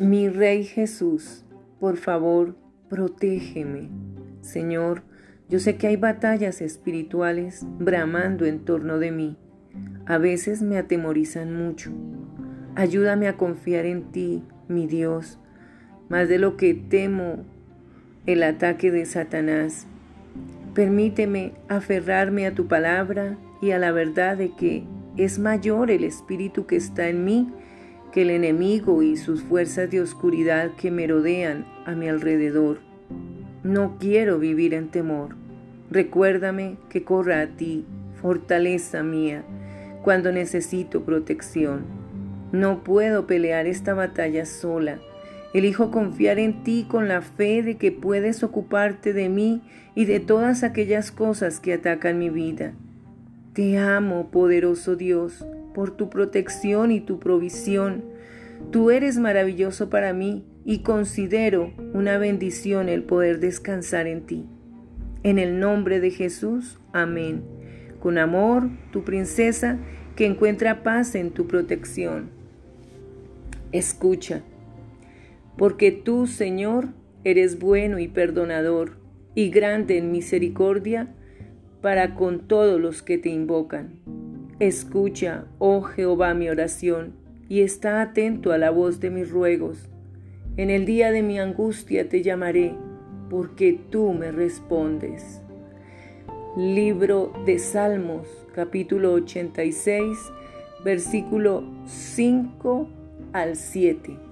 Mi Rey Jesús, por favor, protégeme. Señor, yo sé que hay batallas espirituales bramando en torno de mí. A veces me atemorizan mucho. Ayúdame a confiar en ti, mi Dios, más de lo que temo el ataque de Satanás. Permíteme aferrarme a tu palabra y a la verdad de que es mayor el espíritu que está en mí que el enemigo y sus fuerzas de oscuridad que me rodean a mi alrededor. No quiero vivir en temor. Recuérdame que corra a ti, fortaleza mía, cuando necesito protección. No puedo pelear esta batalla sola. Elijo confiar en ti con la fe de que puedes ocuparte de mí y de todas aquellas cosas que atacan mi vida. Te amo, poderoso Dios, por tu protección y tu provisión. Tú eres maravilloso para mí y considero una bendición el poder descansar en ti. En el nombre de Jesús, amén. Con amor, tu princesa, que encuentra paz en tu protección. Escucha, porque tú, Señor, eres bueno y perdonador, y grande en misericordia para con todos los que te invocan. Escucha, oh Jehová, mi oración, y está atento a la voz de mis ruegos. En el día de mi angustia te llamaré, porque tú me respondes. Libro de Salmos, capítulo 86, versículo 5 al 7.